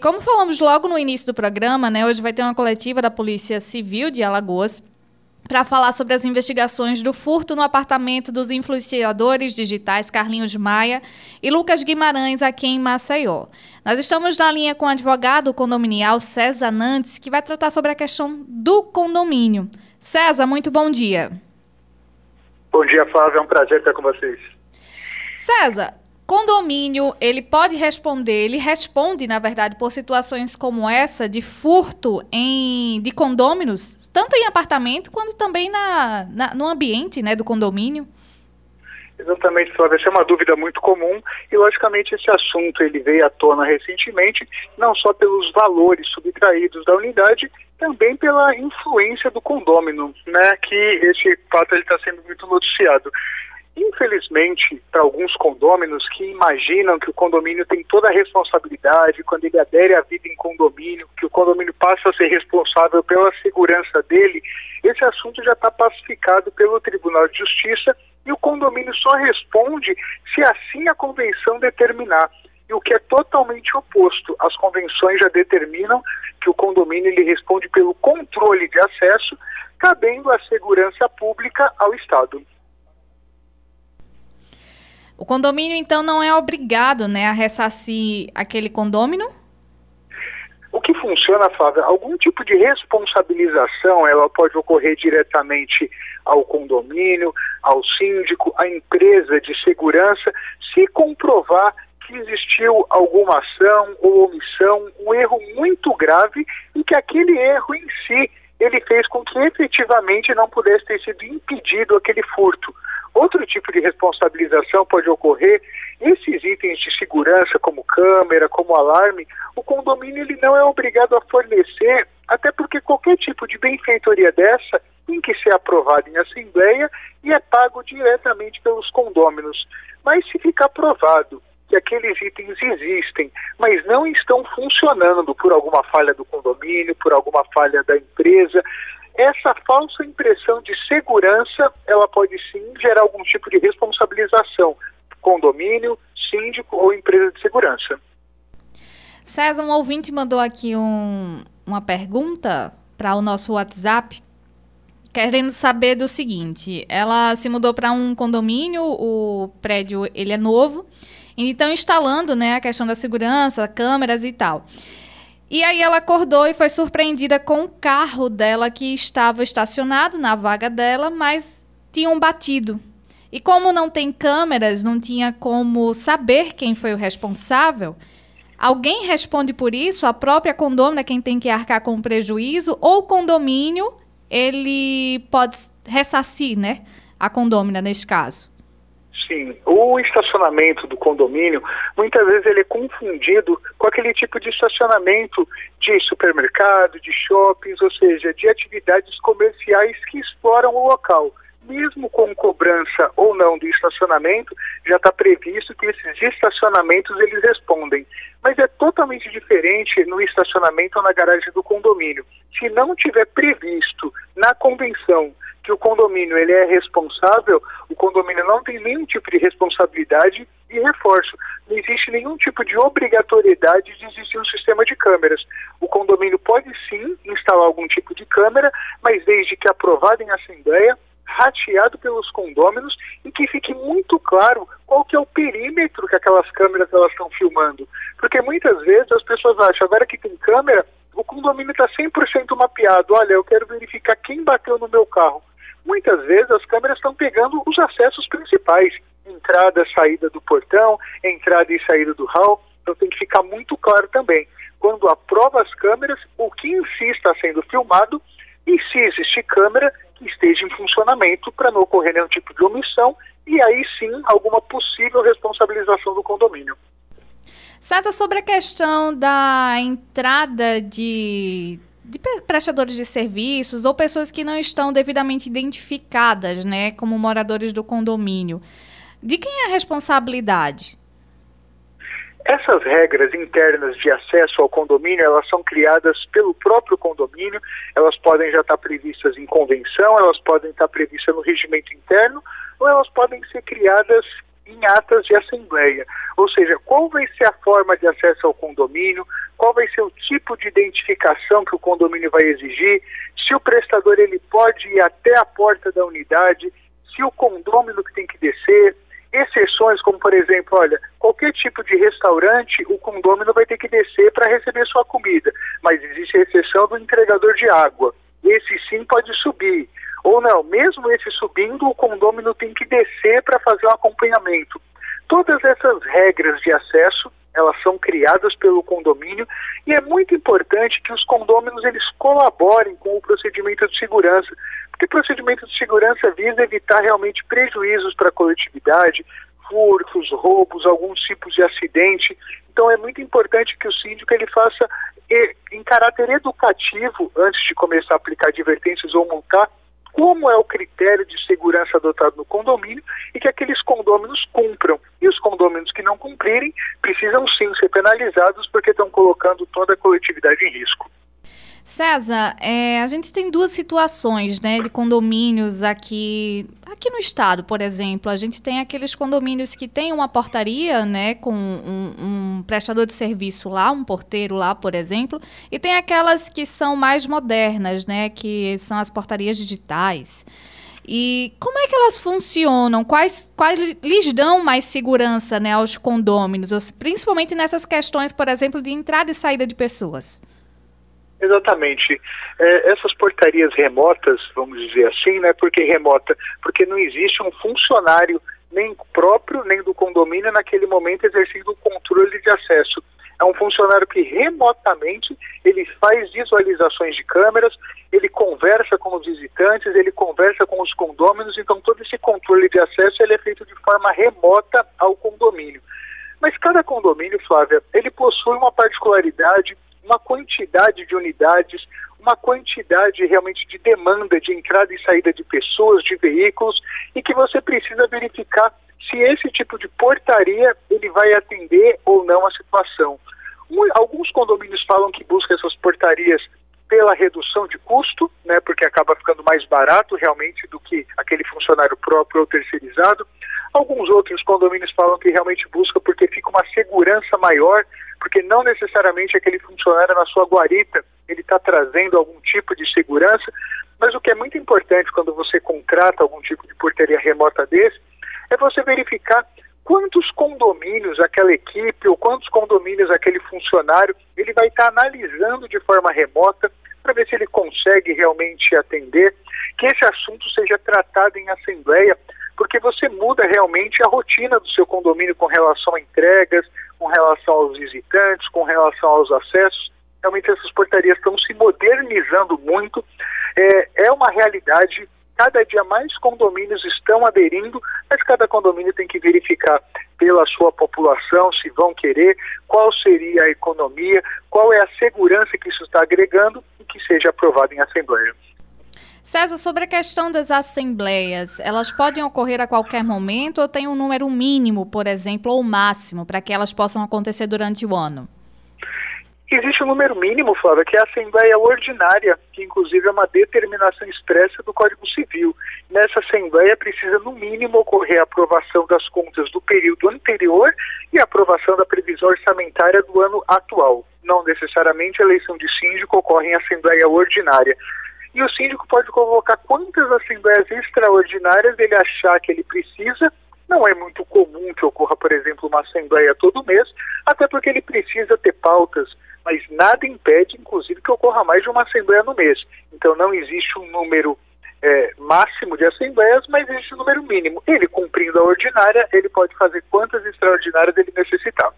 Como falamos logo no início do programa, né, hoje vai ter uma coletiva da Polícia Civil de Alagoas para falar sobre as investigações do furto no apartamento dos influenciadores digitais Carlinhos Maia e Lucas Guimarães aqui em Maceió. Nós estamos na linha com o advogado condominial César Nantes, que vai tratar sobre a questão do condomínio. César, muito bom dia. Bom dia, Flávio. É um prazer estar com vocês. César, Condomínio, ele pode responder, ele responde, na verdade, por situações como essa de furto em, de condôminos, tanto em apartamento quanto também na, na no ambiente né, do condomínio? Exatamente, Flávia. Essa é uma dúvida muito comum e, logicamente, esse assunto ele veio à tona recentemente, não só pelos valores subtraídos da unidade, também pela influência do condômino, né, que esse fato está sendo muito noticiado. Infelizmente, para alguns condôminos que imaginam que o condomínio tem toda a responsabilidade quando ele adere à vida em condomínio, que o condomínio passa a ser responsável pela segurança dele, esse assunto já está pacificado pelo Tribunal de Justiça e o condomínio só responde se assim a convenção determinar. E o que é totalmente oposto. As convenções já determinam que o condomínio ele responde pelo controle de acesso, cabendo a segurança pública ao Estado. O condomínio, então, não é obrigado né, a ressarcir aquele condômino? O que funciona, Flávia, algum tipo de responsabilização, ela pode ocorrer diretamente ao condomínio, ao síndico, à empresa de segurança, se comprovar que existiu alguma ação ou omissão, um erro muito grave e que aquele erro em si ele fez com que efetivamente não pudesse ter sido impedido aquele furto. Outro tipo de responsabilização pode ocorrer, esses itens de segurança, como câmera, como alarme, o condomínio ele não é obrigado a fornecer, até porque qualquer tipo de benfeitoria dessa tem que ser aprovado em assembleia e é pago diretamente pelos condôminos. Mas se ficar provado que aqueles itens existem, mas não estão funcionando por alguma falha do condomínio, por alguma falha da empresa, essa falsa impressão de segurança, ela pode sim gerar algum tipo de responsabilização, condomínio, síndico ou empresa de segurança. César, um ouvinte mandou aqui um, uma pergunta para o nosso WhatsApp, querendo saber do seguinte: ela se mudou para um condomínio, o prédio ele é novo, então instalando né, a questão da segurança, câmeras e tal. E aí ela acordou e foi surpreendida com o carro dela que estava estacionado na vaga dela, mas tinham batido. E como não tem câmeras, não tinha como saber quem foi o responsável, alguém responde por isso, a própria condômina quem tem que arcar com o prejuízo, ou o condomínio, ele pode ressarcir, né? A condômina nesse caso. Sim, o estacionamento do condomínio, muitas vezes ele é confundido com aquele tipo de estacionamento de supermercado, de shoppings, ou seja, de atividades comerciais que exploram o local. Mesmo com cobrança ou não do estacionamento, já está previsto que esses estacionamentos eles respondem. Mas é totalmente diferente no estacionamento ou na garagem do condomínio. Se não tiver previsto na convenção que o condomínio ele é responsável, o condomínio não tem nenhum tipo de responsabilidade e reforço, não existe nenhum tipo de obrigatoriedade de existir um sistema de câmeras. O condomínio pode sim instalar algum tipo de câmera, mas desde que aprovado em assembleia, rateado pelos condôminos e que fique muito claro qual que é o perímetro que aquelas câmeras elas estão filmando. Porque muitas vezes as pessoas acham, agora que tem câmera, o condomínio está 100% mapeado. Olha, eu quero verificar quem bateu no meu carro muitas vezes as câmeras estão pegando os acessos principais, entrada, saída do portão, entrada e saída do hall. Então tem que ficar muito claro também, quando aprova as câmeras, o que em si está sendo filmado e se existe câmera que esteja em funcionamento para não ocorrer nenhum tipo de omissão e aí sim alguma possível responsabilização do condomínio. Sata, sobre a questão da entrada de de prestadores de serviços ou pessoas que não estão devidamente identificadas, né, como moradores do condomínio. De quem é a responsabilidade? Essas regras internas de acesso ao condomínio, elas são criadas pelo próprio condomínio, elas podem já estar previstas em convenção, elas podem estar previstas no regimento interno, ou elas podem ser criadas em atas de assembleia. Ou seja, qual vai ser a forma de acesso ao condomínio, qual vai ser o tipo de identificação que o condomínio vai exigir, se o prestador ele pode ir até a porta da unidade, se o condômino que tem que descer, exceções como, por exemplo, olha, qualquer tipo de restaurante, o condômino vai ter que descer para receber sua comida, mas existe a exceção do entregador de água. Esse sim pode subir. Ou não, mesmo esse subindo, o condômino tem que descer para fazer o acompanhamento. Todas essas regras de acesso, elas são criadas pelo condomínio e é muito importante que os condôminos eles colaborem com o procedimento de segurança, porque o procedimento de segurança visa evitar realmente prejuízos para a coletividade, furtos, roubos, alguns tipos de acidente. Então é muito importante que o síndico ele faça em caráter educativo antes de começar a aplicar advertências ou multar como é o critério de segurança adotado no condomínio e que aqueles condôminos cumpram. E os condôminos que não cumprirem precisam sim ser penalizados porque estão colocando toda a coletividade em risco. César, é, a gente tem duas situações né, de condomínios aqui, aqui no estado, por exemplo. A gente tem aqueles condomínios que tem uma portaria né, com um, um prestador de serviço lá, um porteiro lá, por exemplo, e tem aquelas que são mais modernas, né, que são as portarias digitais. E como é que elas funcionam? Quais, quais lhes dão mais segurança né, aos condôminos, principalmente nessas questões, por exemplo, de entrada e saída de pessoas? Exatamente. É, essas portarias remotas, vamos dizer assim, né? Por que remota? Porque não existe um funcionário nem próprio, nem do condomínio naquele momento exercendo o controle de acesso. É um funcionário que remotamente ele faz visualizações de câmeras, ele conversa com os visitantes, ele conversa com os condôminos, então todo esse controle de acesso ele é feito de forma remota ao condomínio. Mas cada condomínio, Flávia, ele possui uma particularidade uma quantidade de unidades, uma quantidade realmente de demanda de entrada e saída de pessoas, de veículos, e que você precisa verificar se esse tipo de portaria ele vai atender ou não a situação. Alguns condomínios falam que buscam essas portarias pela redução de custo, né, porque acaba ficando mais barato realmente do que aquele funcionário próprio ou terceirizado. Alguns outros condomínios falam que realmente busca porque fica uma segurança maior porque não necessariamente aquele funcionário na sua guarita ele está trazendo algum tipo de segurança, mas o que é muito importante quando você contrata algum tipo de portaria remota desse é você verificar quantos condomínios aquela equipe ou quantos condomínios aquele funcionário ele vai estar tá analisando de forma remota para ver se ele consegue realmente atender, que esse assunto seja tratado em assembleia, porque você muda realmente a rotina do seu condomínio com relação a entregas, com relação aos visitantes, com relação aos acessos. Realmente essas portarias estão se modernizando muito. É, é uma realidade. Cada dia mais condomínios estão aderindo, mas cada condomínio tem que verificar pela sua população se vão querer, qual seria a economia, qual é a segurança que isso está agregando e que seja aprovado em assembleia. César, sobre a questão das assembleias, elas podem ocorrer a qualquer momento ou tem um número mínimo, por exemplo, ou máximo, para que elas possam acontecer durante o ano? Existe um número mínimo, Flávia, que é a Assembleia Ordinária, que inclusive é uma determinação expressa do Código Civil. Nessa Assembleia precisa, no mínimo, ocorrer a aprovação das contas do período anterior e a aprovação da previsão orçamentária do ano atual. Não necessariamente a eleição de síndico ocorre em Assembleia Ordinária. E o síndico pode convocar quantas assembleias extraordinárias ele achar que ele precisa. Não é muito comum que ocorra, por exemplo, uma assembleia todo mês, até porque ele precisa ter pautas, mas nada impede, inclusive, que ocorra mais de uma assembleia no mês. Então não existe um número é, máximo de assembleias, mas existe um número mínimo. Ele cumprindo a ordinária, ele pode fazer quantas extraordinárias ele necessitar.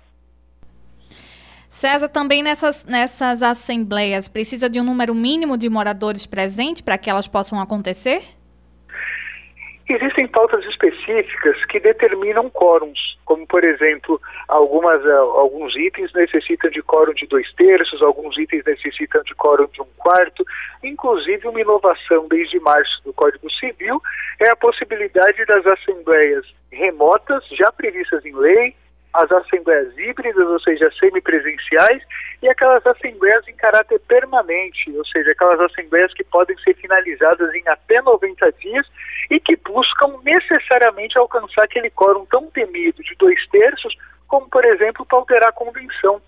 César, também nessas, nessas assembleias, precisa de um número mínimo de moradores presentes para que elas possam acontecer? Existem pautas específicas que determinam quórums, como, por exemplo, algumas, eh, alguns itens necessitam de quórum de dois terços, alguns itens necessitam de quórum de um quarto. Inclusive, uma inovação desde março do Código Civil é a possibilidade das assembleias remotas, já previstas em lei, as assembleias híbridas, ou seja, semipresenciais, e aquelas assembleias em caráter permanente, ou seja, aquelas assembleias que podem ser finalizadas em até 90 dias e que buscam necessariamente alcançar aquele quórum tão temido de dois terços, como, por exemplo, para alterar a convenção.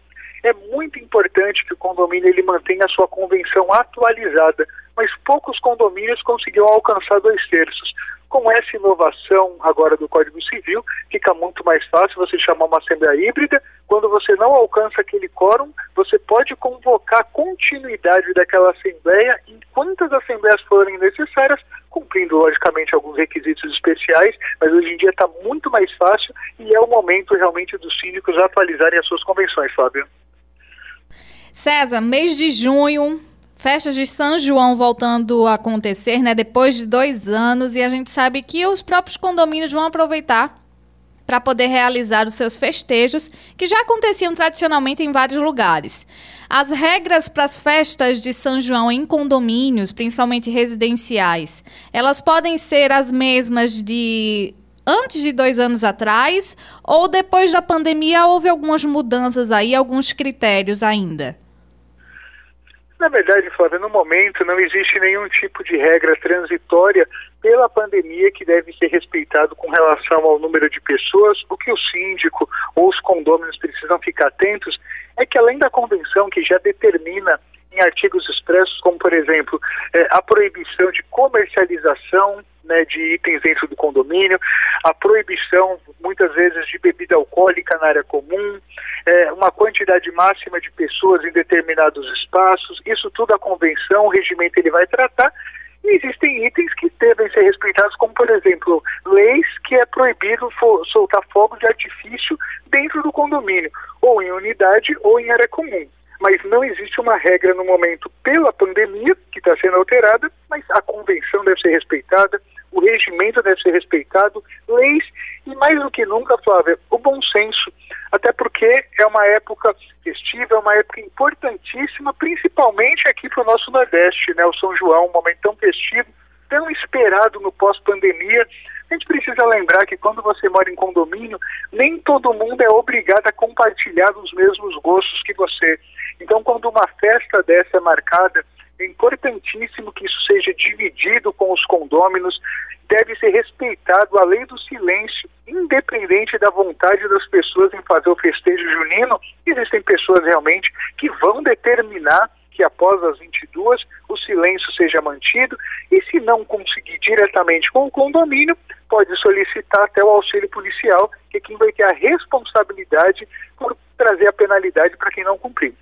É muito importante que o condomínio ele mantenha a sua convenção atualizada, mas poucos condomínios conseguiram alcançar dois terços. Com essa inovação agora do Código Civil, fica muito mais fácil você chamar uma Assembleia Híbrida. Quando você não alcança aquele quórum, você pode convocar a continuidade daquela Assembleia em quantas Assembleias forem necessárias, cumprindo, logicamente, alguns requisitos especiais, mas hoje em dia está muito mais fácil e é o momento realmente dos síndicos atualizarem as suas convenções, Fábio. César, mês de junho, festas de São João voltando a acontecer, né? Depois de dois anos, e a gente sabe que os próprios condomínios vão aproveitar para poder realizar os seus festejos, que já aconteciam tradicionalmente em vários lugares. As regras para as festas de São João em condomínios, principalmente residenciais, elas podem ser as mesmas de antes de dois anos atrás ou depois da pandemia houve algumas mudanças aí, alguns critérios ainda? Na verdade, Flávia, no momento não existe nenhum tipo de regra transitória pela pandemia que deve ser respeitado com relação ao número de pessoas. O que o síndico ou os condôminos precisam ficar atentos é que, além da convenção que já determina em artigos expressos, como por exemplo é, a proibição de comercialização né, de itens dentro do condomínio, a proibição muitas vezes de bebida alcoólica na área comum, é, uma quantidade máxima de pessoas em determinados espaços, isso tudo a convenção, o regimento ele vai tratar. E existem itens que devem ser respeitados, como por exemplo, leis que é proibido soltar fogo de artifício dentro do condomínio, ou em unidade ou em área comum mas não existe uma regra no momento pela pandemia que está sendo alterada, mas a convenção deve ser respeitada, o regimento deve ser respeitado, leis e mais do que nunca, Flávia, o bom senso, até porque é uma época festiva, é uma época importantíssima, principalmente aqui para o nosso Nordeste, né? O São João, um momento tão festivo, tão esperado no pós-pandemia. A gente precisa lembrar que quando você mora em condomínio, nem todo mundo é obrigado a compartilhar os mesmos gostos que você. Então, quando uma festa dessa é marcada, é importantíssimo que isso seja dividido com os condôminos, deve ser respeitado a lei do silêncio, independente da vontade das pessoas em fazer o festejo junino. Existem pessoas realmente que vão determinar que após as 22 o silêncio seja mantido e se não conseguir diretamente com o condomínio, pode solicitar até o auxílio policial, que é quem vai ter a responsabilidade por trazer a penalidade para quem não cumprir.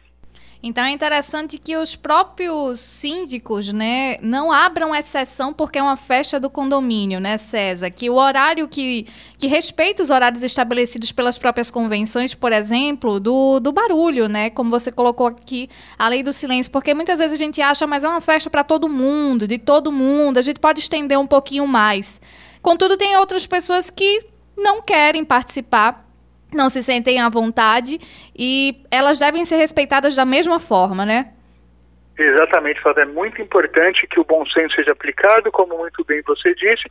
Então é interessante que os próprios síndicos, né, não abram exceção porque é uma festa do condomínio, né, César? Que o horário que, que respeita os horários estabelecidos pelas próprias convenções, por exemplo, do, do barulho, né? Como você colocou aqui, a lei do silêncio, porque muitas vezes a gente acha, mas é uma festa para todo mundo, de todo mundo, a gente pode estender um pouquinho mais. Contudo, tem outras pessoas que não querem participar não se sentem à vontade e elas devem ser respeitadas da mesma forma, né? Exatamente, Flávia. É muito importante que o bom senso seja aplicado, como muito bem você disse.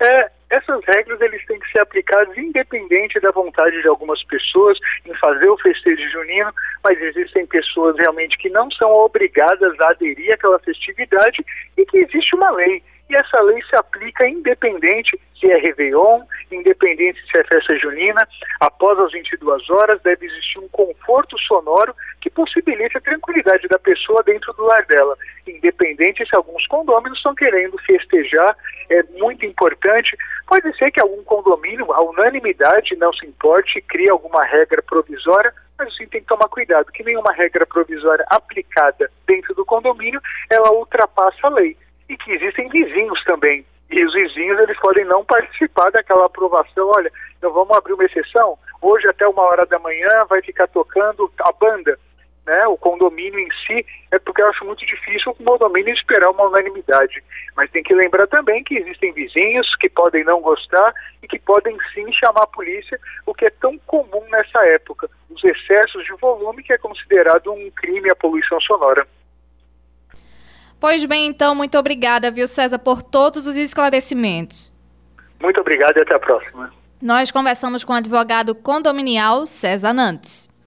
É, essas regras eles têm que ser aplicadas independente da vontade de algumas pessoas em fazer o festejo junino, mas existem pessoas realmente que não são obrigadas a aderir àquela festividade e que existe uma lei e essa lei se aplica independente se é Réveillon, independente se é festa junina. Após as 22 horas, deve existir um conforto sonoro que possibilite a tranquilidade da pessoa dentro do lar dela, independente se alguns condôminos estão querendo festejar. É muito importante. Pode ser que algum condomínio, a unanimidade, não se importe, crie alguma regra provisória, mas assim tem que tomar cuidado, que nenhuma regra provisória aplicada dentro do condomínio, ela ultrapassa a lei e que existem vizinhos também. E os vizinhos eles podem não participar daquela aprovação. Olha, então vamos abrir uma exceção. Hoje até uma hora da manhã vai ficar tocando a banda, né? O condomínio em si é porque eu acho muito difícil o condomínio esperar uma unanimidade. Mas tem que lembrar também que existem vizinhos que podem não gostar e que podem sim chamar a polícia, o que é tão comum nessa época. Os excessos de volume que é considerado um crime a poluição sonora. Pois bem, então, muito obrigada, viu, César, por todos os esclarecimentos. Muito obrigado e até a próxima. Nós conversamos com o advogado condominial César Nantes.